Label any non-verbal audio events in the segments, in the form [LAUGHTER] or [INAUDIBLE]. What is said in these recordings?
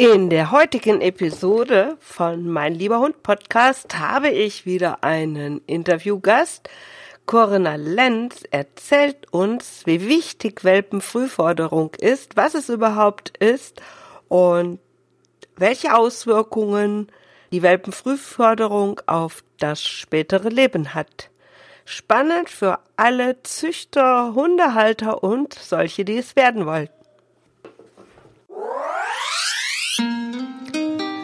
In der heutigen Episode von Mein lieber Hund Podcast habe ich wieder einen Interviewgast. Corinna Lenz erzählt uns, wie wichtig Welpenfrühforderung ist, was es überhaupt ist und welche Auswirkungen die Welpenfrühforderung auf das spätere Leben hat. Spannend für alle Züchter, Hundehalter und solche, die es werden wollten.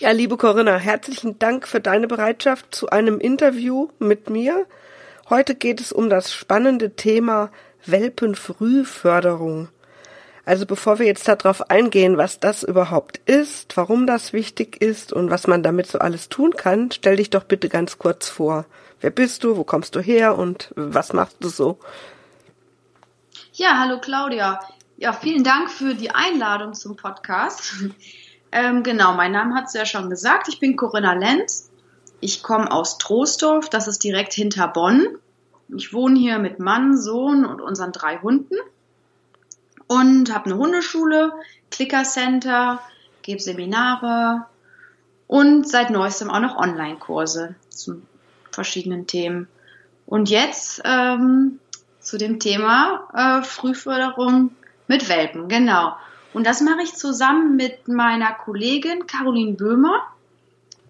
Ja, liebe Corinna, herzlichen Dank für deine Bereitschaft zu einem Interview mit mir. Heute geht es um das spannende Thema Welpenfrühförderung. Also bevor wir jetzt darauf eingehen, was das überhaupt ist, warum das wichtig ist und was man damit so alles tun kann, stell dich doch bitte ganz kurz vor. Wer bist du, wo kommst du her und was machst du so? Ja, hallo Claudia. Ja, vielen Dank für die Einladung zum Podcast. Ähm, genau, mein Name hat es ja schon gesagt. Ich bin Corinna Lenz. Ich komme aus Troisdorf, das ist direkt hinter Bonn. Ich wohne hier mit Mann, Sohn und unseren drei Hunden und habe eine Hundeschule, Clicker Center, gebe Seminare und seit neuestem auch noch Online-Kurse zu verschiedenen Themen. Und jetzt ähm, zu dem Thema äh, Frühförderung mit Welpen, genau. Und das mache ich zusammen mit meiner Kollegin Caroline Böhmer.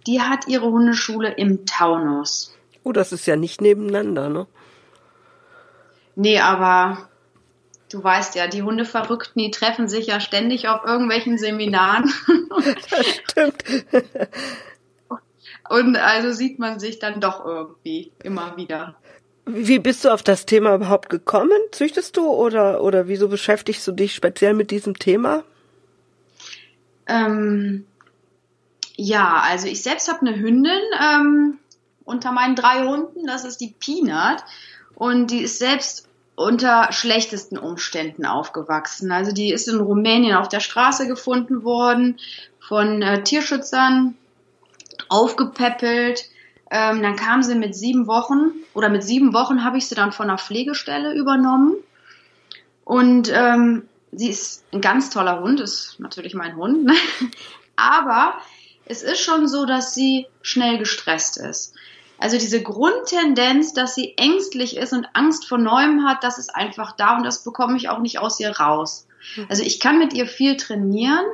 Die hat ihre Hundeschule im Taunus. Oh, das ist ja nicht nebeneinander, ne? Nee, aber du weißt ja, die Hundeverrückten, die treffen sich ja ständig auf irgendwelchen Seminaren. [LAUGHS] Das stimmt. Und also sieht man sich dann doch irgendwie immer wieder. Wie bist du auf das Thema überhaupt gekommen? Züchtest du oder, oder wieso beschäftigst du dich speziell mit diesem Thema? Ähm, ja, also ich selbst habe eine Hündin ähm, unter meinen drei Hunden, das ist die Peanut. Und die ist selbst unter schlechtesten Umständen aufgewachsen. Also die ist in Rumänien auf der Straße gefunden worden, von äh, Tierschützern aufgepäppelt ähm, dann kam sie mit sieben Wochen oder mit sieben Wochen habe ich sie dann von einer Pflegestelle übernommen. Und ähm, sie ist ein ganz toller Hund, ist natürlich mein Hund. Ne? [LAUGHS] Aber es ist schon so, dass sie schnell gestresst ist. Also diese Grundtendenz, dass sie ängstlich ist und Angst vor Neuem hat, das ist einfach da und das bekomme ich auch nicht aus ihr raus. Mhm. Also ich kann mit ihr viel trainieren,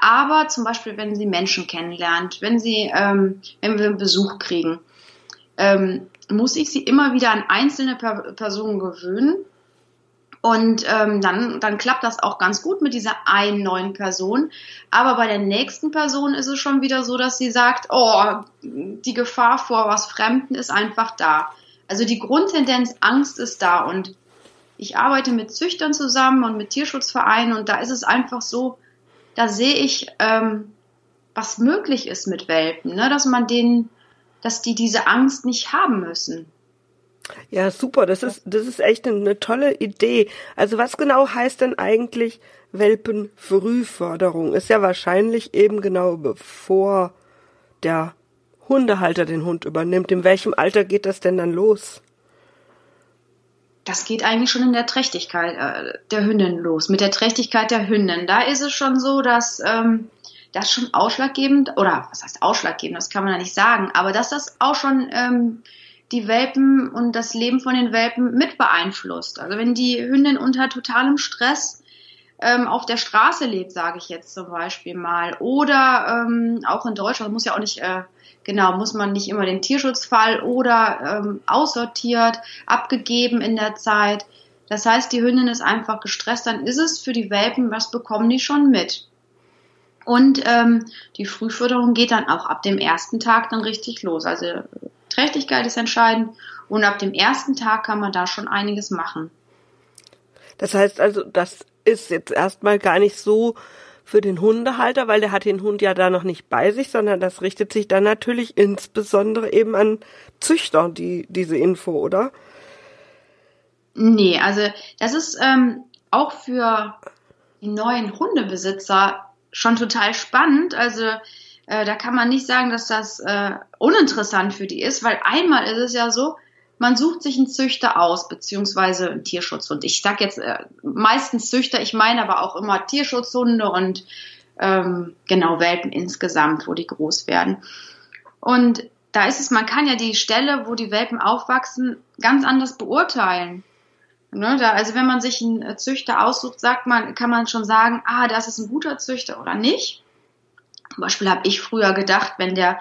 aber zum Beispiel, wenn sie Menschen kennenlernt, wenn sie, ähm, wenn wir einen Besuch kriegen, ähm, muss ich sie immer wieder an einzelne per Personen gewöhnen. Und ähm, dann, dann klappt das auch ganz gut mit dieser einen neuen Person. Aber bei der nächsten Person ist es schon wieder so, dass sie sagt, oh, die Gefahr vor was Fremden ist einfach da. Also die Grundtendenz Angst ist da. Und ich arbeite mit Züchtern zusammen und mit Tierschutzvereinen und da ist es einfach so, da sehe ich, ähm, was möglich ist mit Welpen, ne? dass man denen, dass die diese Angst nicht haben müssen. Ja, super. Das ist, das ist echt eine tolle Idee. Also was genau heißt denn eigentlich Welpenfrühförderung? Ist ja wahrscheinlich eben genau bevor der Hundehalter den Hund übernimmt. In welchem Alter geht das denn dann los? Das geht eigentlich schon in der Trächtigkeit äh, der Hündin los, mit der Trächtigkeit der Hündin. Da ist es schon so, dass ähm, das schon ausschlaggebend, oder was heißt ausschlaggebend, das kann man ja nicht sagen, aber dass das auch schon ähm, die Welpen und das Leben von den Welpen mit beeinflusst. Also wenn die Hündin unter totalem Stress ähm, auf der Straße lebt, sage ich jetzt zum Beispiel mal, oder ähm, auch in Deutschland, muss ja auch nicht äh, Genau, muss man nicht immer den Tierschutzfall oder ähm, aussortiert, abgegeben in der Zeit. Das heißt, die Hündin ist einfach gestresst, dann ist es für die Welpen, was bekommen die schon mit. Und ähm, die Frühförderung geht dann auch ab dem ersten Tag dann richtig los. Also Trächtigkeit ist entscheidend und ab dem ersten Tag kann man da schon einiges machen. Das heißt also, das ist jetzt erstmal gar nicht so für den Hundehalter, weil der hat den Hund ja da noch nicht bei sich, sondern das richtet sich dann natürlich insbesondere eben an Züchter, die, diese Info, oder? Nee, also das ist ähm, auch für die neuen Hundebesitzer schon total spannend. Also äh, da kann man nicht sagen, dass das äh, uninteressant für die ist, weil einmal ist es ja so, man sucht sich einen Züchter aus, beziehungsweise einen Tierschutzhund. Ich sag jetzt äh, meistens Züchter, ich meine aber auch immer Tierschutzhunde und ähm, genau Welpen insgesamt, wo die groß werden. Und da ist es, man kann ja die Stelle, wo die Welpen aufwachsen, ganz anders beurteilen. Ne, da, also wenn man sich einen Züchter aussucht, sagt man, kann man schon sagen, ah, das ist ein guter Züchter oder nicht. Zum Beispiel habe ich früher gedacht, wenn der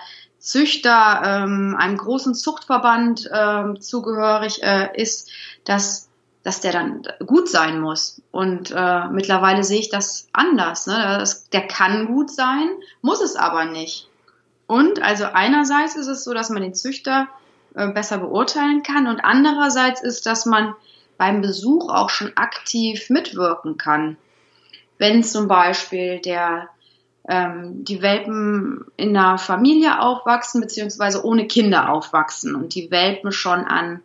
Züchter ähm, einem großen Zuchtverband ähm, zugehörig äh, ist, dass, dass der dann gut sein muss. Und äh, mittlerweile sehe ich das anders. Ne? Das, der kann gut sein, muss es aber nicht. Und also einerseits ist es so, dass man den Züchter äh, besser beurteilen kann und andererseits ist, dass man beim Besuch auch schon aktiv mitwirken kann. Wenn zum Beispiel der ähm, die Welpen in einer Familie aufwachsen, beziehungsweise ohne Kinder aufwachsen und die Welpen schon an,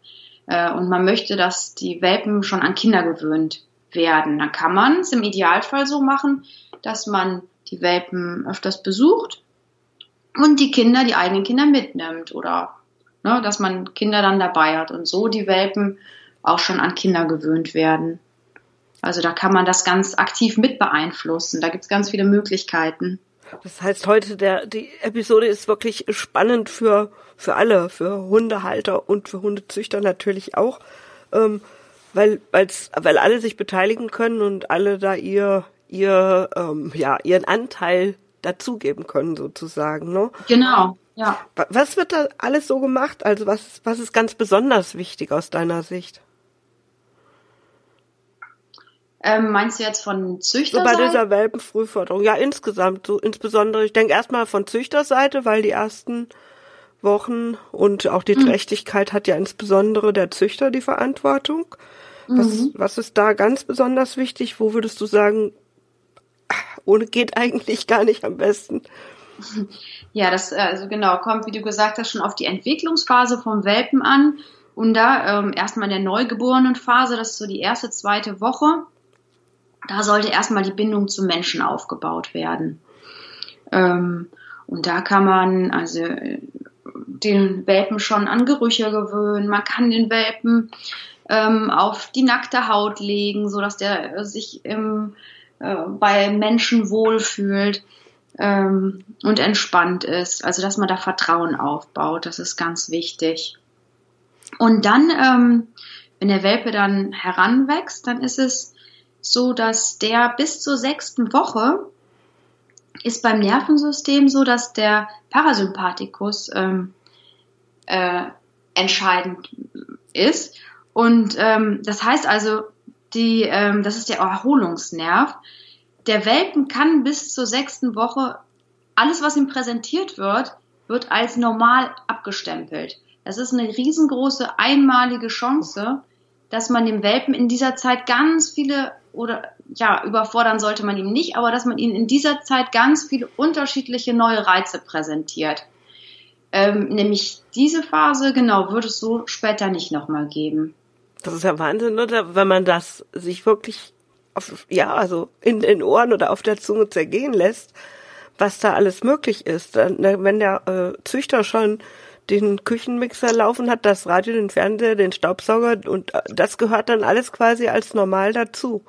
äh, und man möchte, dass die Welpen schon an Kinder gewöhnt werden. Dann kann man es im Idealfall so machen, dass man die Welpen öfters besucht und die Kinder, die eigenen Kinder mitnimmt oder ne, dass man Kinder dann dabei hat und so die Welpen auch schon an Kinder gewöhnt werden. Also da kann man das ganz aktiv mit beeinflussen. Da gibt es ganz viele Möglichkeiten. Das heißt, heute der, die Episode ist wirklich spannend für, für alle, für Hundehalter und für Hundezüchter natürlich auch, ähm, weil, weil's, weil alle sich beteiligen können und alle da ihr, ihr, ähm, ja, ihren Anteil dazugeben können sozusagen, ne? Genau, ja. Was wird da alles so gemacht? Also was, was ist ganz besonders wichtig aus deiner Sicht? Ähm, meinst du jetzt von Züchterseite? So bei dieser Welpenfrühförderung. Ja, insgesamt. So insbesondere, ich denke erstmal von Züchterseite, weil die ersten Wochen und auch die mhm. Trächtigkeit hat ja insbesondere der Züchter die Verantwortung. Was, mhm. was ist da ganz besonders wichtig? Wo würdest du sagen, ohne geht eigentlich gar nicht am besten? [LAUGHS] Ja, das also genau kommt, wie du gesagt hast, schon auf die Entwicklungsphase vom Welpen an. Und da ähm, erstmal in der neugeborenen Phase, das ist so die erste, zweite Woche, da sollte erstmal die Bindung zum Menschen aufgebaut werden. Ähm, und da kann man also den Welpen schon an Gerüche gewöhnen. Man kann den Welpen ähm, auf die nackte Haut legen, so dass der sich im, äh, bei Menschen wohlfühlt ähm, und entspannt ist. Also dass man da Vertrauen aufbaut, das ist ganz wichtig. Und dann, ähm, wenn der Welpe dann heranwächst, dann ist es so dass der bis zur sechsten Woche ist beim Nervensystem so, dass der Parasympathikus ähm, äh, entscheidend ist. Und ähm, das heißt also, die, ähm, das ist der Erholungsnerv. Der Welpen kann bis zur sechsten Woche alles, was ihm präsentiert wird, wird als normal abgestempelt. Das ist eine riesengroße einmalige Chance, dass man dem Welpen in dieser Zeit ganz viele oder ja, überfordern sollte man ihm nicht, aber dass man ihnen in dieser Zeit ganz viele unterschiedliche neue Reize präsentiert. Ähm, nämlich diese Phase, genau, wird es so später nicht nochmal geben. Das ist ja Wahnsinn, oder? Wenn man das sich wirklich auf, ja, also in den Ohren oder auf der Zunge zergehen lässt, was da alles möglich ist. Wenn der äh, Züchter schon den Küchenmixer laufen hat, das Radio, den Fernseher, den Staubsauger und äh, das gehört dann alles quasi als normal dazu.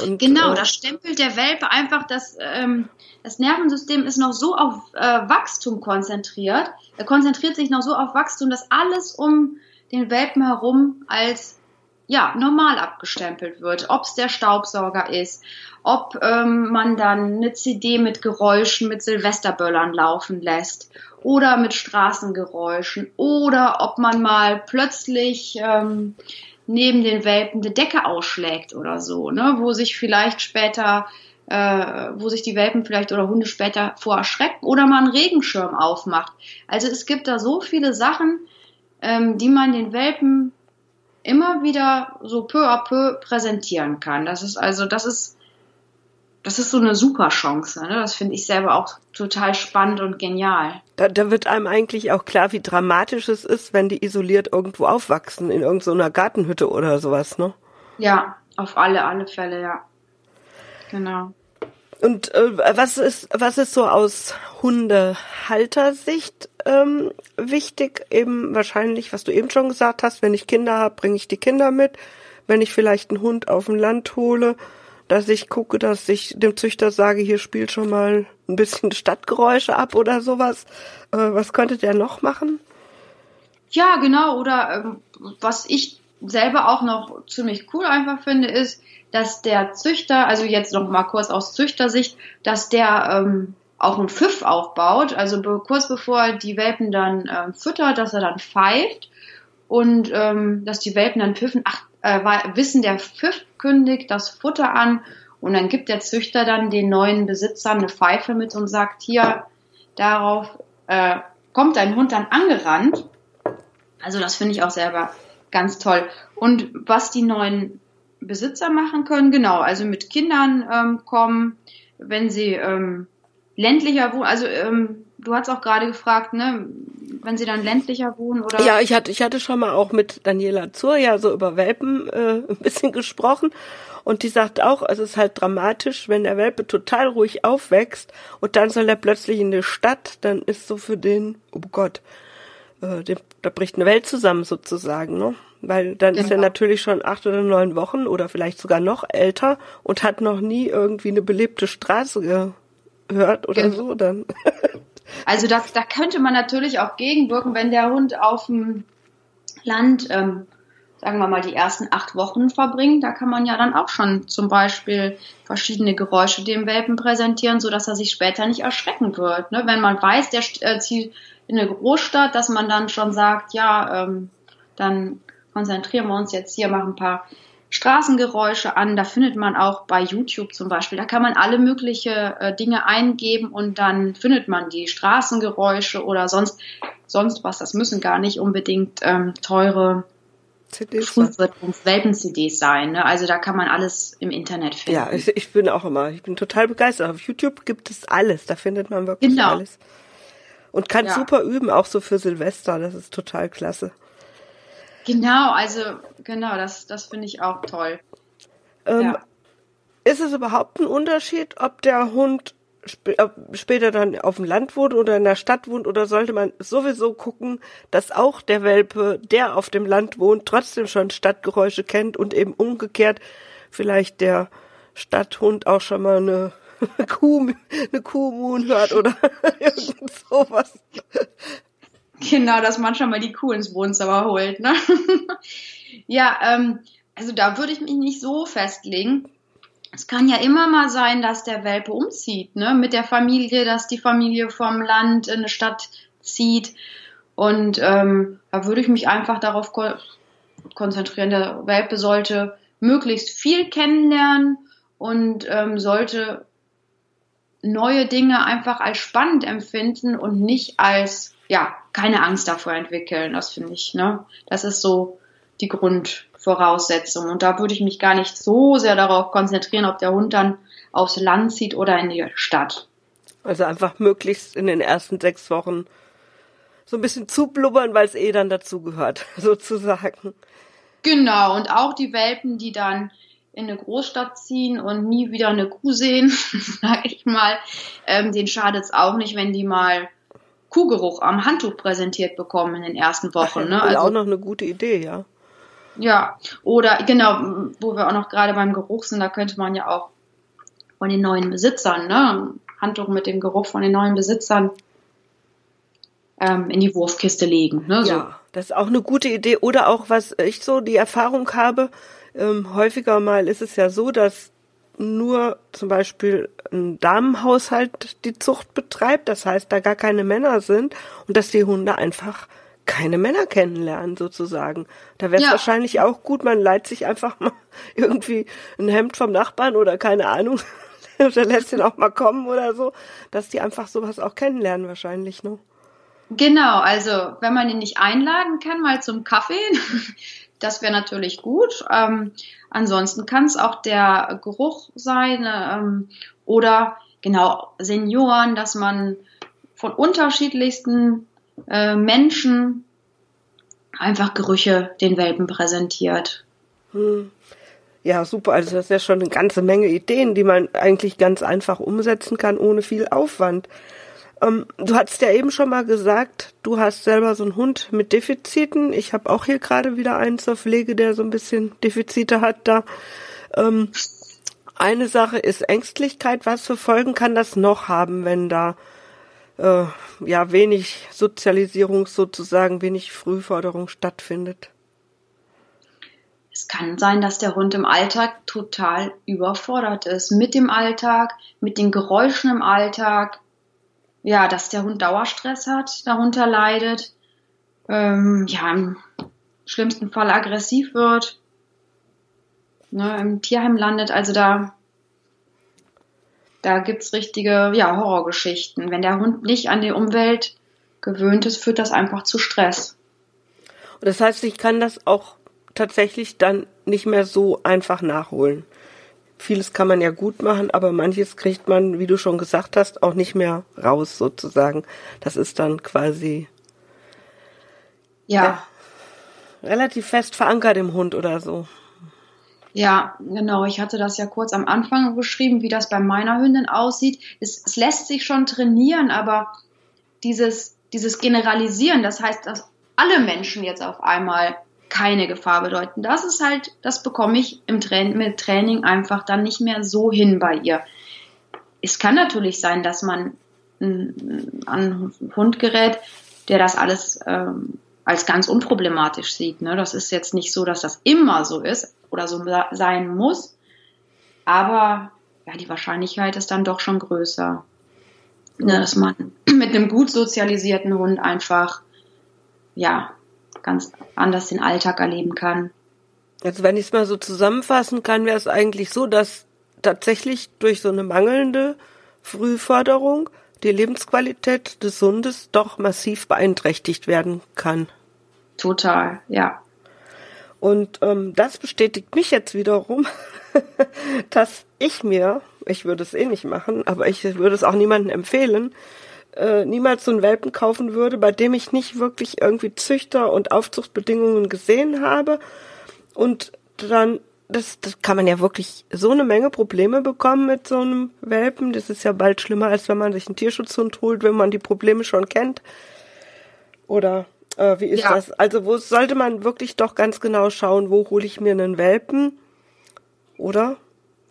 Und, genau, äh, da stempelt der Welpe einfach, dass ähm, das Nervensystem ist noch so auf äh, Wachstum konzentriert. Er konzentriert sich noch so auf Wachstum, dass alles um den Welpen herum als ja normal abgestempelt wird. Ob es der Staubsauger ist, ob ähm, man dann eine CD mit Geräuschen, mit Silvesterböllern laufen lässt oder mit Straßengeräuschen oder ob man mal plötzlich ähm, neben den Welpen eine Decke ausschlägt oder so, ne, wo sich vielleicht später, äh, wo sich die Welpen vielleicht oder Hunde später vor erschrecken oder man einen Regenschirm aufmacht. Also es gibt da so viele Sachen, ähm, die man den Welpen immer wieder so peu à peu präsentieren kann. Das ist also, das ist das ist so eine super Chance. Ne? Das finde ich selber auch total spannend und genial. Da, da wird einem eigentlich auch klar, wie dramatisch es ist, wenn die isoliert irgendwo aufwachsen, in irgendeiner Gartenhütte oder sowas, ne? Ja, auf alle, alle Fälle, ja. Genau. Und äh, was ist, was ist so aus Hundehaltersicht ähm, wichtig? Eben wahrscheinlich, was du eben schon gesagt hast, wenn ich Kinder habe, bringe ich die Kinder mit. Wenn ich vielleicht einen Hund auf dem Land hole, dass ich gucke, dass ich dem Züchter sage, hier spielt schon mal ein bisschen Stadtgeräusche ab oder sowas. Äh, was könnte der noch machen? Ja, genau. Oder ähm, was ich selber auch noch ziemlich cool einfach finde, ist, dass der Züchter, also jetzt noch mal kurz aus Züchtersicht, dass der ähm, auch einen Pfiff aufbaut, also be kurz bevor die Welpen dann äh, füttert, dass er dann pfeift und ähm, dass die Welpen dann pfiffen, ach, äh, wissen, der Pfiff kündigt das Futter an und dann gibt der Züchter dann den neuen Besitzern eine Pfeife mit und sagt, hier, darauf äh, kommt dein Hund dann angerannt. Also das finde ich auch selber ganz toll. Und was die neuen Besitzer machen können, genau, also mit Kindern ähm, kommen, wenn sie ähm, ländlicher wohnen, also ähm, du hast auch gerade gefragt, ne, wenn sie dann ländlicher wohnen oder? Ja, ich hatte, ich hatte schon mal auch mit Daniela Zur ja so über Welpen äh, [LAUGHS] ein bisschen gesprochen und die sagt auch, es ist halt dramatisch, wenn der Welpe total ruhig aufwächst und dann soll er plötzlich in die Stadt, dann ist so für den, oh Gott, äh, dem, da bricht eine Welt zusammen sozusagen, ne? Weil dann genau. ist er genau. natürlich schon acht oder neun Wochen oder vielleicht sogar noch älter und hat noch nie irgendwie eine belebte Straße gehört oder genau. so dann. [LAUGHS] Also da, da könnte man natürlich auch gegenwirken, wenn der Hund auf dem Land, ähm, sagen wir mal, die ersten acht Wochen verbringt. Da kann man ja dann auch schon zum Beispiel verschiedene Geräusche dem Welpen präsentieren, so dass er sich später nicht erschrecken wird. Ne? Wenn man weiß, der äh, zieht in eine Großstadt, dass man dann schon sagt, ja, ähm, dann konzentrieren wir uns jetzt hier, machen ein paar Straßengeräusche an. Da findet man auch bei YouTube zum Beispiel. Da kann man alle mögliche äh, Dinge eingeben und dann findet man die Straßengeräusche oder sonst sonst was. Das müssen gar nicht unbedingt ähm, teure CDs Welpen-CDs sein. Ne? Also da kann man alles im Internet finden. Ja, ich, ich, bin auch immer, ich bin total begeistert. Auf YouTube gibt es alles. Da findet man wirklich genau. alles. Und kann ja. super üben, auch so für Silvester. Das ist total klasse. Genau, also genau, das, das finde ich auch toll. Ähm, ja. Ist es überhaupt ein Unterschied, ob der Hund sp später dann auf dem Land wohnt oder in der Stadt wohnt oder sollte man sowieso gucken, dass auch der Welpe, der auf dem Land wohnt, trotzdem schon Stadtgeräusche kennt und eben umgekehrt vielleicht der Stadthund auch schon mal eine [LAUGHS] Kuh, eine Kuh hört oder [LAUGHS] irgend sowas. Genau, dass man schon mal die Kuh ins Wohnzimmer holt. Ne? [LAUGHS] ja, ähm, also da würde ich mich nicht so festlegen. Es kann ja immer mal sein, dass der Welpe umzieht, ne? Mit der Familie, dass die Familie vom Land in eine Stadt zieht. Und ähm, da würde ich mich einfach darauf ko konzentrieren. Der Welpe sollte möglichst viel kennenlernen und ähm, sollte neue Dinge einfach als spannend empfinden und nicht als ja, keine Angst davor entwickeln. Das finde ich, ne? Das ist so die Grundvoraussetzung. Und da würde ich mich gar nicht so sehr darauf konzentrieren, ob der Hund dann aufs Land zieht oder in die Stadt. Also einfach möglichst in den ersten sechs Wochen so ein bisschen zublubbern, weil es eh dann dazu gehört, [LAUGHS] sozusagen. Genau, und auch die Welpen, die dann in eine Großstadt ziehen und nie wieder eine Kuh sehen, [LAUGHS] sag ich mal, ähm, denen schadet es auch nicht, wenn die mal Kuhgeruch am Handtuch präsentiert bekommen in den ersten Wochen. Ne? Also auch noch eine gute Idee, ja. Ja, oder genau, wo wir auch noch gerade beim Geruch sind, da könnte man ja auch von den neuen Besitzern, ne, Handtuch mit dem Geruch von den neuen Besitzern ähm, in die Wurfkiste legen. Ne, so. Ja, das ist auch eine gute Idee. Oder auch, was ich so die Erfahrung habe, ähm, häufiger mal ist es ja so, dass nur zum Beispiel ein Damenhaushalt die Zucht betreibt, das heißt, da gar keine Männer sind und dass die Hunde einfach keine Männer kennenlernen sozusagen. Da wäre es ja. wahrscheinlich auch gut, man leiht sich einfach mal [LAUGHS] irgendwie ein Hemd vom Nachbarn oder keine Ahnung, [LAUGHS] oder lässt ihn auch mal kommen oder so, dass die einfach sowas auch kennenlernen wahrscheinlich, ne? Genau, also wenn man ihn nicht einladen kann, mal zum Kaffee, [LAUGHS] das wäre natürlich gut. Ähm, ansonsten kann es auch der Geruch sein ähm, oder genau Senioren, dass man von unterschiedlichsten äh, Menschen einfach Gerüche den Welpen präsentiert. Hm. Ja, super. Also das ist ja schon eine ganze Menge Ideen, die man eigentlich ganz einfach umsetzen kann, ohne viel Aufwand. Ähm, du hast ja eben schon mal gesagt, du hast selber so einen Hund mit Defiziten. Ich habe auch hier gerade wieder einen zur Pflege, der so ein bisschen Defizite hat da. Ähm, eine Sache ist Ängstlichkeit. Was für Folgen kann das noch haben, wenn da äh, ja wenig Sozialisierung sozusagen, wenig Frühförderung stattfindet? Es kann sein, dass der Hund im Alltag total überfordert ist. Mit dem Alltag, mit den Geräuschen im Alltag. Ja, dass der Hund Dauerstress hat, darunter leidet. Ähm, ja, im schlimmsten Fall aggressiv wird. Ne, Im Tierheim landet. Also da, da gibt's richtige ja, Horrorgeschichten. Wenn der Hund nicht an die Umwelt gewöhnt ist, führt das einfach zu Stress. Und das heißt, ich kann das auch tatsächlich dann nicht mehr so einfach nachholen. Vieles kann man ja gut machen, aber manches kriegt man, wie du schon gesagt hast, auch nicht mehr raus sozusagen. Das ist dann quasi ja, ja relativ fest verankert im Hund oder so. Ja, genau. Ich hatte das ja kurz am Anfang beschrieben, wie das bei meiner Hündin aussieht. Es, es lässt sich schon trainieren, aber dieses, dieses Generalisieren, das heißt, dass alle Menschen jetzt auf einmal keine Gefahr bedeuten. Das ist halt, das bekomme ich im Training, mit Training einfach dann nicht mehr so hin bei ihr. Es kann natürlich sein, dass man an einen Hund gerät, der das alles ähm, als ganz unproblematisch sieht. Ne? Das ist jetzt nicht so, dass das immer so ist oder so sein muss, aber ja, die Wahrscheinlichkeit ist dann doch schon größer, ne, dass man [CLEARS THROAT] mit einem gut sozialisierten Hund einfach ja ganz anders den Alltag erleben kann. Also wenn ich es mal so zusammenfassen kann, wäre es eigentlich so, dass tatsächlich durch so eine mangelnde Frühförderung die Lebensqualität des Hundes doch massiv beeinträchtigt werden kann. Total, ja. Und ähm, das bestätigt mich jetzt wiederum, [LAUGHS] dass ich mir, ich würde es eh nicht machen, aber ich würde es auch niemandem empfehlen, äh, niemals so einen Welpen kaufen würde, bei dem ich nicht wirklich irgendwie Züchter und Aufzuchtbedingungen gesehen habe. Und dann, das, das kann man ja wirklich so eine Menge Probleme bekommen mit so einem Welpen. Das ist ja bald schlimmer, als wenn man sich einen Tierschutzhund holt, wenn man die Probleme schon kennt. Oder äh, wie ist ja. das? Also wo sollte man wirklich doch ganz genau schauen, wo hole ich mir einen Welpen? Oder?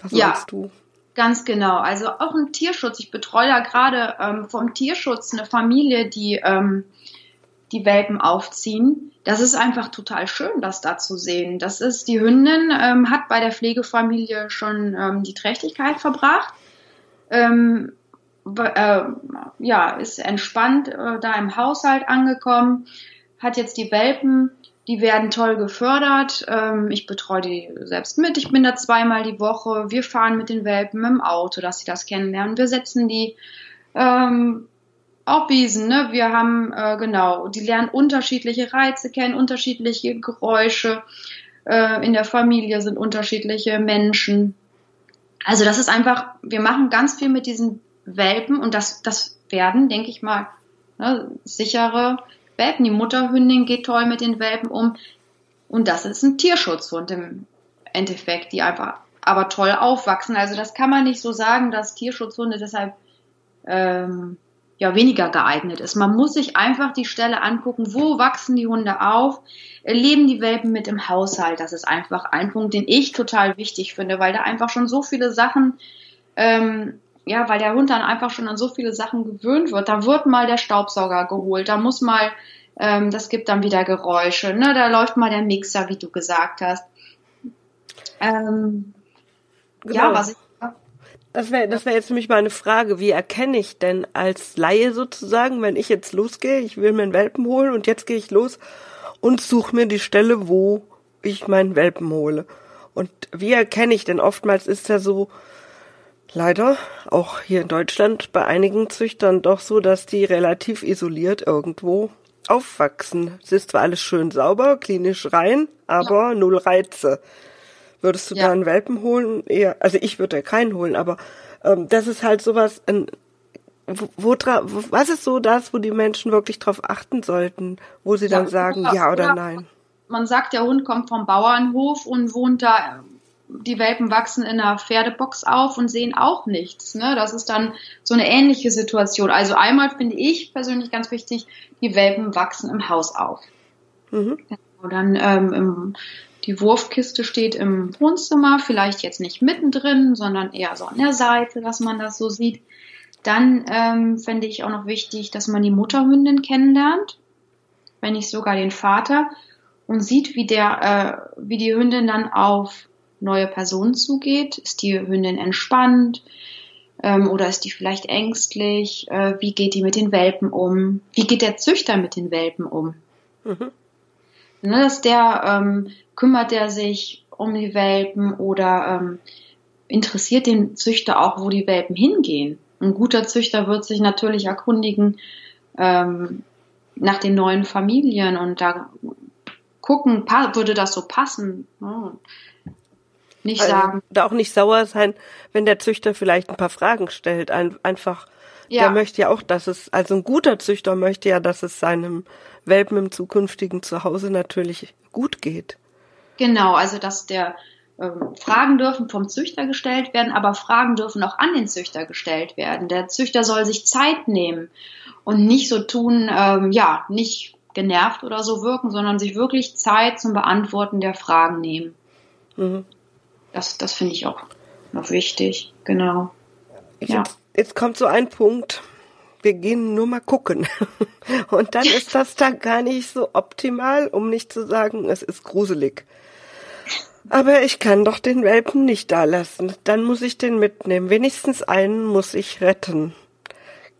Was ja. meinst du? Ganz genau. Also auch ein Tierschutz. Ich betreue da gerade ähm, vom Tierschutz eine Familie, die ähm, die Welpen aufziehen. Das ist einfach total schön, das da zu sehen. Das ist, die Hündin ähm, hat bei der Pflegefamilie schon ähm, die Trächtigkeit verbracht. Ähm, äh, ja, ist entspannt äh, da im Haushalt angekommen, hat jetzt die Welpen die werden toll gefördert. Ähm, ich betreue die selbst mit. Ich bin da zweimal die Woche. Wir fahren mit den Welpen im Auto, dass sie das kennenlernen. Wir setzen die ähm, auf Wiesen. Ne? Wir haben, äh, genau, die lernen unterschiedliche Reize kennen, unterschiedliche Geräusche. Äh, in der Familie sind unterschiedliche Menschen. Also das ist einfach, wir machen ganz viel mit diesen Welpen und das, das werden, denke ich mal, ne, sichere Welpen. Die Mutterhündin geht toll mit den Welpen um. Und das ist ein Tierschutzhund im Endeffekt, die einfach aber toll aufwachsen. Also das kann man nicht so sagen, dass Tierschutzhunde deshalb ähm, ja weniger geeignet ist. Man muss sich einfach die Stelle angucken, wo wachsen die Hunde auf, leben die Welpen mit im Haushalt. Das ist einfach ein Punkt, den ich total wichtig finde, weil da einfach schon so viele Sachen ähm, ja, weil der Hund dann einfach schon an so viele Sachen gewöhnt wird. Da wird mal der Staubsauger geholt, da muss mal, ähm, das gibt dann wieder Geräusche, ne? Da läuft mal der Mixer, wie du gesagt hast. Ähm, genau. Ja, was ich das wäre das wär jetzt nämlich mal eine Frage. Wie erkenne ich denn als Laie sozusagen, wenn ich jetzt losgehe, ich will mir einen Welpen holen und jetzt gehe ich los und suche mir die Stelle, wo ich meinen Welpen hole. Und wie erkenne ich denn? Oftmals ist ja so, leider auch hier in Deutschland bei einigen Züchtern doch so, dass die relativ isoliert irgendwo aufwachsen. Es ist zwar alles schön sauber, klinisch rein, aber ja. null Reize. Würdest du ja. da einen Welpen holen? Eher, also ich würde keinen holen, aber ähm, das ist halt sowas, ein, wo, wo, was ist so das, wo die Menschen wirklich drauf achten sollten, wo sie dann ja, sagen, oder, ja oder, oder nein? Man sagt, der Hund kommt vom Bauernhof und wohnt da die Welpen wachsen in einer Pferdebox auf und sehen auch nichts. Ne? Das ist dann so eine ähnliche Situation. Also einmal finde ich persönlich ganz wichtig, die Welpen wachsen im Haus auf. Mhm. Und dann ähm, im, die Wurfkiste steht im Wohnzimmer, vielleicht jetzt nicht mittendrin, sondern eher so an der Seite, dass man das so sieht. Dann ähm, fände ich auch noch wichtig, dass man die Mutterhündin kennenlernt, wenn nicht sogar den Vater, und sieht, wie der, äh, wie die Hündin dann auf neue Personen zugeht. Ist die Hündin entspannt? Ähm, oder ist die vielleicht ängstlich? Äh, wie geht die mit den Welpen um? Wie geht der Züchter mit den Welpen um? Mhm. Ne, ist der, ähm, kümmert er sich um die Welpen oder ähm, interessiert den Züchter auch, wo die Welpen hingehen? Ein guter Züchter wird sich natürlich erkundigen ähm, nach den neuen Familien und da gucken, würde das so passen? Ne? Nicht also, sagen. Da auch nicht sauer sein, wenn der Züchter vielleicht ein paar Fragen stellt. Ein, einfach, ja. der möchte ja auch, dass es, also ein guter Züchter möchte ja, dass es seinem Welpen im zukünftigen Zuhause natürlich gut geht. Genau, also dass der ähm, Fragen dürfen vom Züchter gestellt werden, aber Fragen dürfen auch an den Züchter gestellt werden. Der Züchter soll sich Zeit nehmen und nicht so tun, ähm, ja, nicht genervt oder so wirken, sondern sich wirklich Zeit zum Beantworten der Fragen nehmen. Mhm. Das, das finde ich auch noch wichtig, genau. Ja. Jetzt, jetzt kommt so ein Punkt. Wir gehen nur mal gucken. [LAUGHS] Und dann ist das da gar nicht so optimal, um nicht zu sagen, es ist gruselig. Aber ich kann doch den Welpen nicht da lassen. Dann muss ich den mitnehmen. Wenigstens einen muss ich retten.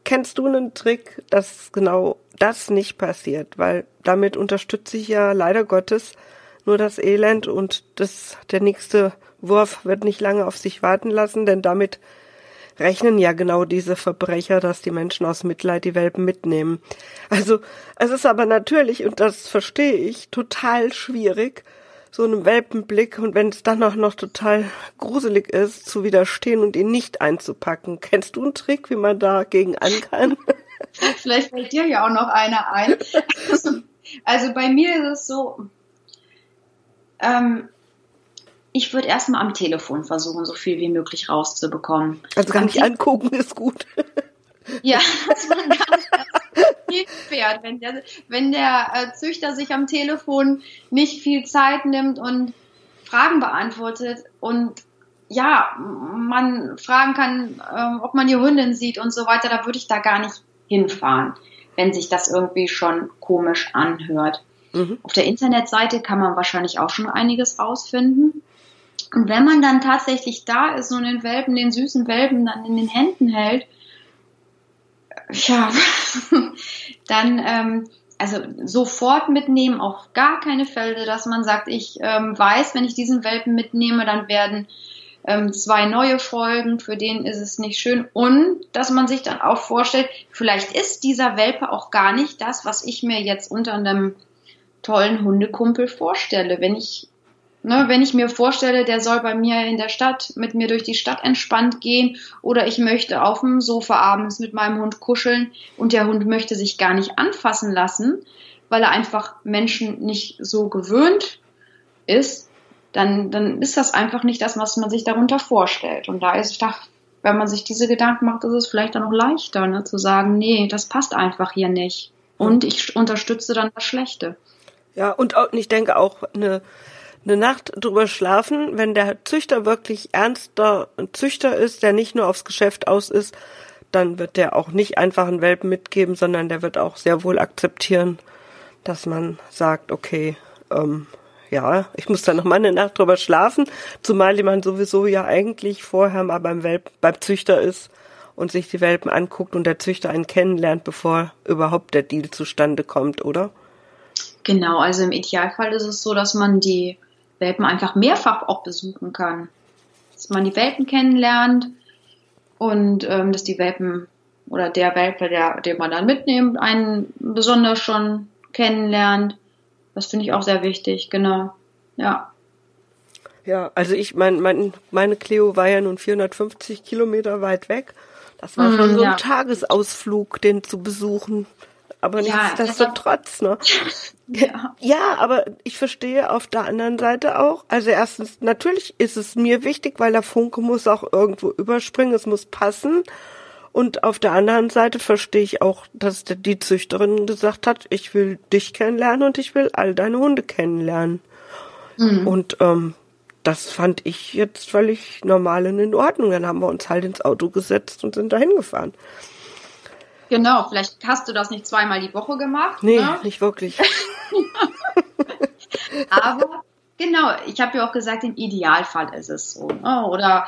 Kennst du einen Trick, dass genau das nicht passiert? Weil damit unterstütze ich ja leider Gottes nur das Elend und das, der nächste Wurf wird nicht lange auf sich warten lassen, denn damit rechnen ja genau diese Verbrecher, dass die Menschen aus Mitleid die Welpen mitnehmen. Also es ist aber natürlich, und das verstehe ich, total schwierig, so einem Welpenblick und wenn es dann auch noch total gruselig ist, zu widerstehen und ihn nicht einzupacken. Kennst du einen Trick, wie man dagegen an kann? [LAUGHS] Vielleicht fällt dir ja auch noch einer ein. [LAUGHS] Also bei mir ist es so, ähm, ich würde erstmal am Telefon versuchen, so viel wie möglich rauszubekommen. Also gar nicht angucken ist gut. [LAUGHS] Ja, dass man ganz, viel fährt, wenn der, wenn der äh, Züchter sich am Telefon nicht viel Zeit nimmt und Fragen beantwortet und ja, man fragen kann, äh, ob man die Hündin sieht und so weiter, da würde ich da gar nicht hinfahren, wenn sich das irgendwie schon komisch anhört. Mhm. Auf der Internetseite kann man wahrscheinlich auch schon einiges rausfinden. Und wenn man dann tatsächlich da ist und den Welpen, den süßen Welpen dann in den Händen hält, ja, [LAUGHS] dann ähm, also sofort mitnehmen, auf gar keine Fälle, dass man sagt, ich ähm, weiß, wenn ich diesen Welpen mitnehme, dann werden ähm, zwei neue Folgen, für den ist es nicht schön. Und dass man sich dann auch vorstellt, vielleicht ist dieser Welpe auch gar nicht das, was ich mir jetzt unter einem tollen Hundekumpel vorstelle. Wenn ich Ne, wenn ich mir vorstelle, der soll bei mir in der Stadt mit mir durch die Stadt entspannt gehen oder ich möchte auf dem Sofa abends mit meinem Hund kuscheln und der Hund möchte sich gar nicht anfassen lassen, weil er einfach Menschen nicht so gewöhnt ist, dann, dann ist das einfach nicht das, was man sich darunter vorstellt. Und da ist, wenn man sich diese Gedanken macht, ist es vielleicht dann auch leichter, ne, zu sagen, nee, das passt einfach hier nicht. Und ich unterstütze dann das Schlechte. Ja, und ich denke auch eine eine Nacht drüber schlafen, wenn der Züchter wirklich ernster Züchter ist, der nicht nur aufs Geschäft aus ist, dann wird der auch nicht einfach einen Welpen mitgeben, sondern der wird auch sehr wohl akzeptieren, dass man sagt, okay, ähm, ja, ich muss da noch mal eine Nacht drüber schlafen, zumal jemand sowieso ja eigentlich vorher mal beim Welp, beim Züchter ist und sich die Welpen anguckt und der Züchter einen kennenlernt, bevor überhaupt der Deal zustande kommt, oder? Genau, also im Idealfall ist es so, dass man die Welpen einfach mehrfach auch besuchen kann. Dass man die Welpen kennenlernt und ähm, dass die Welpen oder der Welpe, der, den man dann mitnimmt, einen besonders schon kennenlernt. Das finde ich auch sehr wichtig, genau. Ja. ja. Also ich, mein, mein, meine Cleo war ja nun 450 Kilometer weit weg. Das war schon mm, so ein ja. Tagesausflug, den zu besuchen. Aber ja, nichtsdestotrotz, ne? [LAUGHS] Ja. ja, aber ich verstehe auf der anderen Seite auch. Also erstens, natürlich ist es mir wichtig, weil der Funke muss auch irgendwo überspringen, es muss passen. Und auf der anderen Seite verstehe ich auch, dass die Züchterin gesagt hat, ich will dich kennenlernen und ich will all deine Hunde kennenlernen. Mhm. Und ähm, das fand ich jetzt völlig normal und in Ordnung. Dann haben wir uns halt ins Auto gesetzt und sind dahin gefahren. Genau, vielleicht hast du das nicht zweimal die Woche gemacht. Nee, ne? nicht wirklich. [LAUGHS] Aber genau, ich habe ja auch gesagt, im Idealfall ist es so. Ne? Oder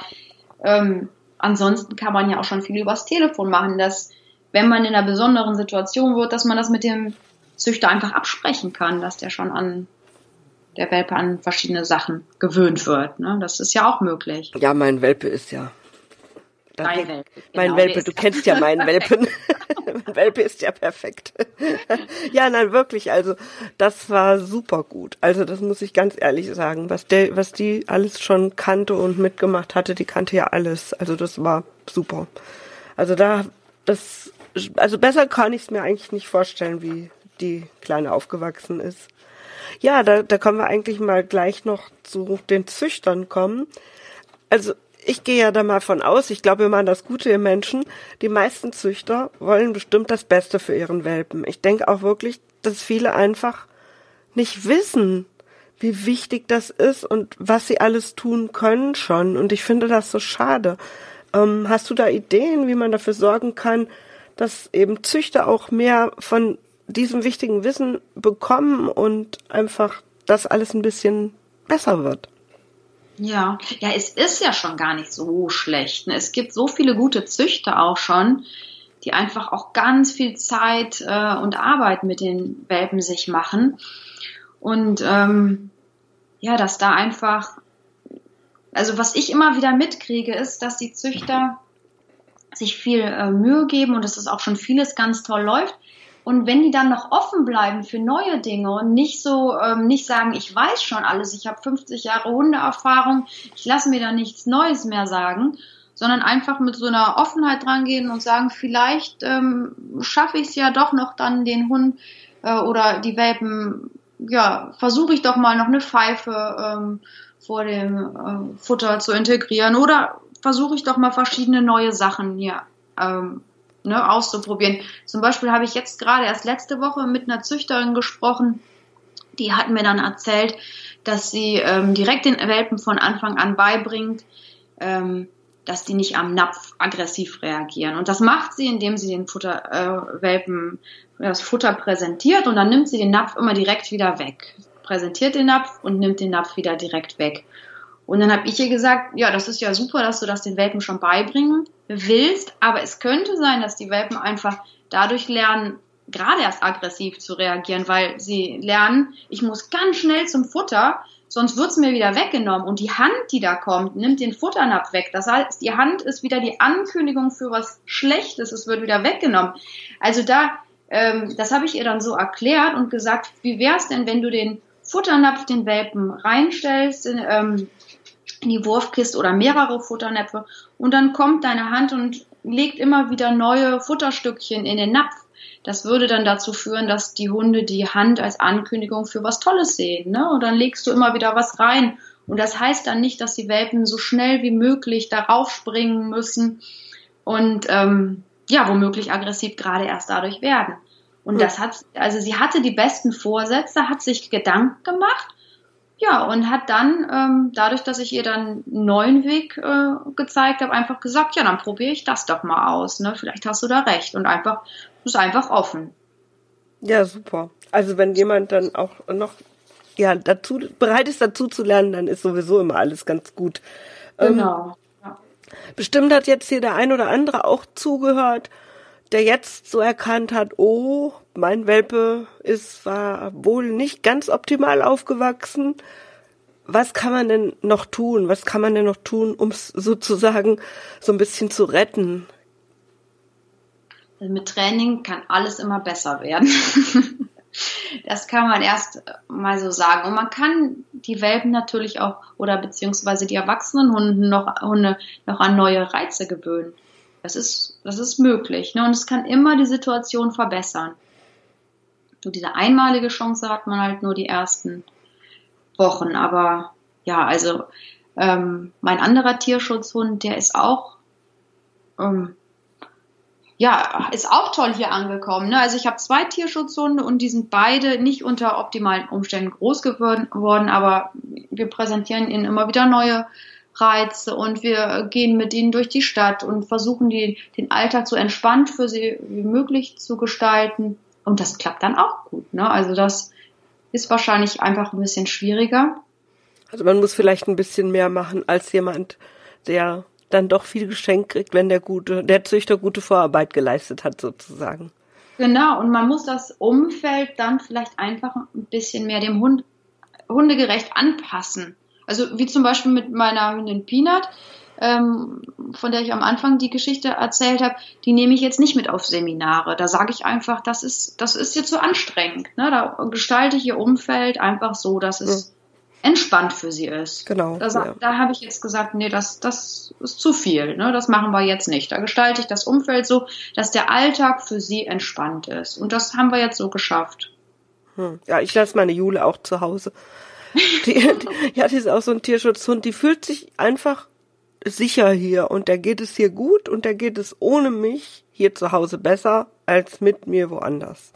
ähm, ansonsten kann man ja auch schon viel übers Telefon machen, dass wenn man in einer besonderen Situation wird, dass man das mit dem Züchter einfach absprechen kann, dass der schon an der Welpe an verschiedene Sachen gewöhnt wird. Ne? Das ist ja auch möglich. Ja, mein Welpe ist ja Dein Welpe. Genau, mein Welpe, du kennst ja meinen Welpen. [LAUGHS] mein Welpe ist ja perfekt. [LAUGHS] ja, nein, wirklich, also das war super gut. Also das muss ich ganz ehrlich sagen. Was der, was die alles schon kannte und mitgemacht hatte, die kannte ja alles. Also das war super. Also da, das, also besser kann ich es mir eigentlich nicht vorstellen, wie die Kleine aufgewachsen ist. Ja, da, da können wir eigentlich mal gleich noch zu den Züchtern kommen. Also ich gehe ja da mal von aus, ich glaube immer an das Gute im Menschen. Die meisten Züchter wollen bestimmt das Beste für ihren Welpen. Ich denke auch wirklich, dass viele einfach nicht wissen, wie wichtig das ist und was sie alles tun können schon. Und ich finde das so schade. Ähm, hast du da Ideen, wie man dafür sorgen kann, dass eben Züchter auch mehr von diesem wichtigen Wissen bekommen und einfach das alles ein bisschen besser wird? Ja, ja, es ist ja schon gar nicht so schlecht. Ne? Es gibt so viele gute Züchter auch schon, die einfach auch ganz viel Zeit äh, und Arbeit mit den Welpen sich machen. Und ähm, ja, dass da einfach, also was ich immer wieder mitkriege, ist, dass die Züchter sich viel äh, Mühe geben und dass das auch schon vieles ganz toll läuft. Und wenn die dann noch offen bleiben für neue Dinge und nicht so, ähm, nicht sagen, ich weiß schon alles, ich habe 50 Jahre Hundeerfahrung, ich lasse mir da nichts Neues mehr sagen, sondern einfach mit so einer Offenheit drangehen und sagen, vielleicht ähm, schaffe ich es ja doch noch dann den Hund äh, oder die Welpen, ja, versuche ich doch mal noch eine Pfeife ähm, vor dem äh, Futter zu integrieren oder versuche ich doch mal verschiedene neue Sachen hier ähm, ne, auszuprobieren. Zum Beispiel habe ich jetzt gerade erst letzte Woche mit einer Züchterin gesprochen, die hat mir dann erzählt, dass sie ähm, direkt den Welpen von Anfang an beibringt, ähm, dass die nicht am Napf aggressiv reagieren. Und das macht sie, indem sie den Futter, äh, Welpen das Futter präsentiert und dann nimmt sie den Napf immer direkt wieder weg. Präsentiert den Napf und nimmt den Napf wieder direkt weg. Und dann habe ich ihr gesagt, ja, das ist ja super, dass du das den Welpen schon beibringen willst, aber es könnte sein, dass die Welpen einfach dadurch lernen, gerade erst aggressiv zu reagieren, weil sie lernen, ich muss ganz schnell zum Futter, sonst wird's mir wieder weggenommen. Und die Hand, die da kommt, nimmt den Futternapf weg. Das heißt, die Hand ist wieder die Ankündigung für was Schlechtes, es wird wieder weggenommen. Also da, ähm, das habe ich ihr dann so erklärt und gesagt, wie wär's denn, wenn du den Futternapf den Welpen reinstellst, ähm, die Wurfkiste oder mehrere Futternäpfe und dann kommt deine Hand und legt immer wieder neue Futterstückchen in den Napf. Das würde dann dazu führen, dass die Hunde die Hand als Ankündigung für was Tolles sehen. Ne? Und dann legst du immer wieder was rein. Und das heißt dann nicht, dass die Welpen so schnell wie möglich darauf springen müssen und ähm, ja, womöglich aggressiv gerade erst dadurch werden. Und das hat, also sie hatte die besten Vorsätze, hat sich Gedanken gemacht ja, und hat dann, ähm, dadurch, dass ich ihr dann einen neuen Weg äh, gezeigt habe, einfach gesagt, ja, dann probiere ich das doch mal aus. Ne? Vielleicht hast du da recht. Und einfach, ist einfach offen. Ja, super. Also wenn jemand dann auch noch ja, dazu bereit ist, dazu zu lernen, dann ist sowieso immer alles ganz gut. Ähm, genau. Ähm, ja. Bestimmt hat jetzt hier der ein oder andere auch zugehört der jetzt so erkannt hat, oh, mein Welpe ist war wohl nicht ganz optimal aufgewachsen. Was kann man denn noch tun? Was kann man denn noch tun, um es sozusagen so ein bisschen zu retten? Also mit Training kann alles immer besser werden. [LAUGHS] Das kann man erst mal so sagen. Und man kann die Welpen natürlich auch oder beziehungsweise die erwachsenen Hunden noch, Hunde noch an neue Reize gewöhnen. Das ist, das ist möglich. Ne? Und es kann immer die Situation verbessern. So diese einmalige Chance hat man halt nur die ersten Wochen. Aber ja, also ähm, mein anderer Tierschutzhund, der ist auch ähm, ja, ist auch toll hier angekommen. Ne? Also ich habe zwei Tierschutzhunde und die sind beide nicht unter optimalen Umständen groß geworden, aber wir präsentieren ihnen immer wieder neue Reize und wir gehen mit ihnen durch die Stadt und versuchen die, den Alltag so entspannt für sie wie möglich zu gestalten. Und das klappt dann auch gut. Ne? Also das ist wahrscheinlich einfach ein bisschen schwieriger. Also man muss vielleicht ein bisschen mehr machen als jemand, der dann doch viel geschenkt kriegt, wenn der gute, der Züchter gute Vorarbeit geleistet hat, sozusagen. Genau, und man muss das Umfeld dann vielleicht einfach ein bisschen mehr dem Hund hundegerecht anpassen. Also wie zum Beispiel mit meiner Hündin Peanut, ähm, von der ich am Anfang die Geschichte erzählt habe, die nehme ich jetzt nicht mit auf Seminare. Da sage ich einfach, das ist, das ist jetzt zu so anstrengend. Ne? Da gestalte ich ihr Umfeld einfach so, dass es ja. entspannt für sie ist. Genau. Da, ja. da habe ich jetzt gesagt, nee, das, das ist zu viel. Ne? Das machen wir jetzt nicht. Da gestalte ich das Umfeld so, dass der Alltag für sie entspannt ist. Und das haben wir jetzt so geschafft. Hm. Ja, ich lasse meine Jule auch zu Hause. Die, die, ja, die ist auch so ein Tierschutzhund, die fühlt sich einfach sicher hier und der geht es hier gut und der geht es ohne mich hier zu Hause besser als mit mir woanders.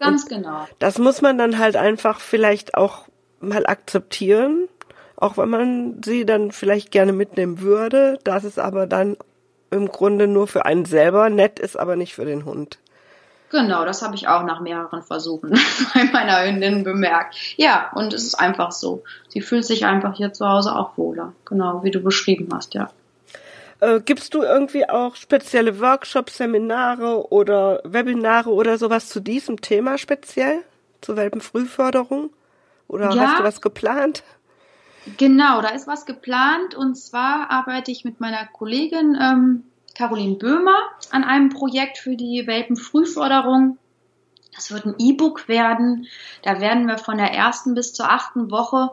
Ganz und genau. Das muss man dann halt einfach vielleicht auch mal akzeptieren, auch wenn man sie dann vielleicht gerne mitnehmen würde, dass es aber dann im Grunde nur für einen selber nett ist, aber nicht für den Hund. Genau, das habe ich auch nach mehreren Versuchen [LAUGHS] bei meiner Hündin bemerkt. Ja, und es ist einfach so. Sie fühlt sich einfach hier zu Hause auch wohler. Genau, wie du beschrieben hast, ja. Äh, gibst du irgendwie auch spezielle Workshops, Seminare oder Webinare oder sowas zu diesem Thema speziell? Zur Welpenfrühförderung? Oder ja, hast du was geplant? Genau, da ist was geplant und zwar arbeite ich mit meiner Kollegin ähm, Caroline Böhmer an einem Projekt für die Welpenfrühförderung. Das wird ein E-Book werden. Da werden wir von der ersten bis zur achten Woche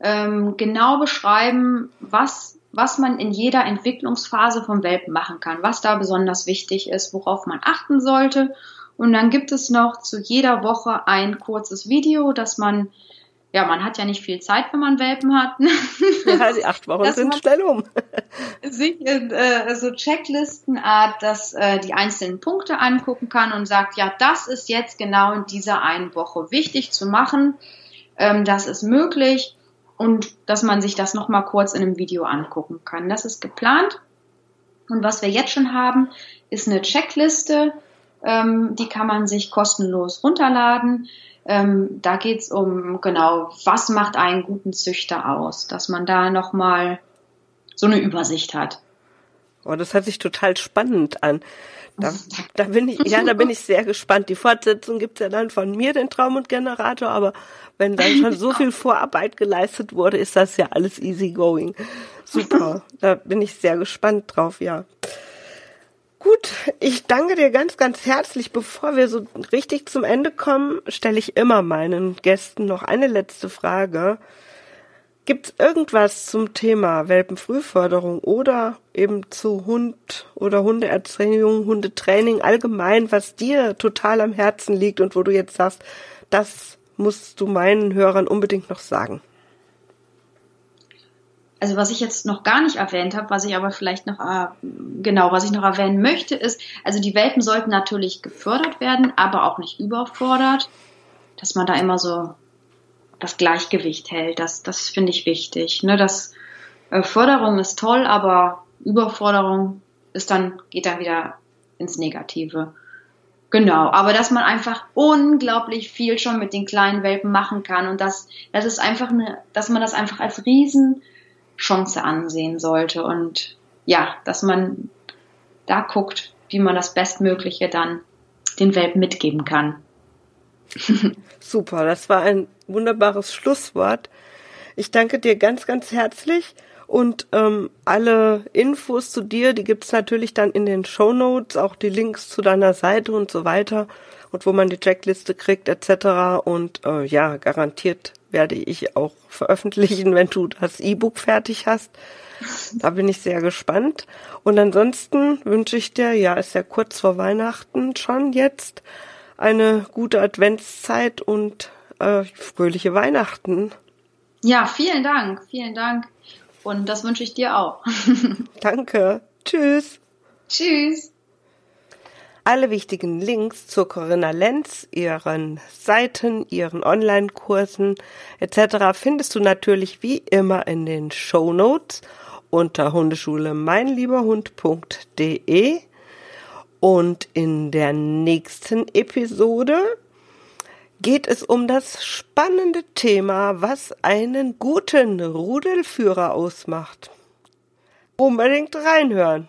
ähm, genau beschreiben, was, was man in jeder Entwicklungsphase vom Welpen machen kann, was da besonders wichtig ist, worauf man achten sollte. Und dann gibt es noch zu jeder Woche ein kurzes Video, das man ja, man hat ja nicht viel Zeit, wenn man Welpen hat. [LAUGHS] Ja, die acht Wochen sind schnell um. sich in äh, so Checklistenart, dass äh, die einzelnen Punkte angucken kann und sagt, ja, das ist jetzt genau in dieser einen Woche wichtig zu machen. Ähm, das ist möglich und dass man sich das nochmal kurz in einem Video angucken kann. Das ist geplant. Und was wir jetzt schon haben, ist eine Checkliste. Ähm, die kann man sich kostenlos runterladen ähm, da geht's um, genau, was macht einen guten Züchter aus, dass man da nochmal so eine Übersicht hat. Oh, das hört sich total spannend an. Da, [LAUGHS] da bin ich, ja, da bin ich sehr gespannt. Die Fortsetzung gibt's ja dann von mir, den Traum und Generator, aber wenn dann schon so [LAUGHS] viel Vorarbeit geleistet wurde, ist das ja alles easy going. Super. [LAUGHS] Da bin ich sehr gespannt drauf, ja. Gut, ich danke dir ganz, ganz herzlich. Bevor wir so richtig zum Ende kommen, stelle ich immer meinen Gästen noch eine letzte Frage. Gibt es irgendwas zum Thema Welpenfrühförderung oder eben zu Hund oder Hundeerziehung, Hundetraining allgemein, was dir total am Herzen liegt und wo du jetzt sagst, das musst du meinen Hörern unbedingt noch sagen? Also was ich jetzt noch gar nicht erwähnt habe, was ich aber vielleicht noch, äh, genau, was ich noch erwähnen möchte, ist, also die Welpen sollten natürlich gefördert werden, aber auch nicht überfordert, dass man da immer so das Gleichgewicht hält. Das, das finde ich wichtig. Ne? Das äh, Förderung ist toll, aber Überforderung ist dann, geht dann wieder ins Negative. Genau, aber dass man einfach unglaublich viel schon mit den kleinen Welpen machen kann und dass das ist einfach eine, dass man das einfach als riesen Chance ansehen sollte und ja, dass man da guckt, wie man das Bestmögliche dann den Welpen mitgeben kann. [LAUGHS] Super, das war ein wunderbares Schlusswort. Ich danke dir ganz, ganz herzlich und ähm, alle Infos zu dir, die gibt's natürlich dann in den Show Notes, auch die Links zu deiner Seite und so weiter. und wo man die Checkliste kriegt etc. Und äh, ja, garantiert werde ich auch veröffentlichen, wenn du das E-Book fertig hast. Da bin ich sehr gespannt. Und ansonsten wünsche ich dir, ja, ist ja kurz vor Weihnachten schon jetzt, eine gute Adventszeit und äh, fröhliche Weihnachten. Ja, vielen Dank, vielen Dank. Und das wünsche ich dir auch. [LAUGHS] Danke. Tschüss. Tschüss. Alle wichtigen Links zu Corinna Lenz, ihren Seiten, ihren Online-Kursen etc. findest du natürlich wie immer in den Show Notes unter Hundeschule meinlieberhund.de und in der nächsten Episode geht es um das spannende Thema, was einen guten Rudelführer ausmacht. Unbedingt reinhören.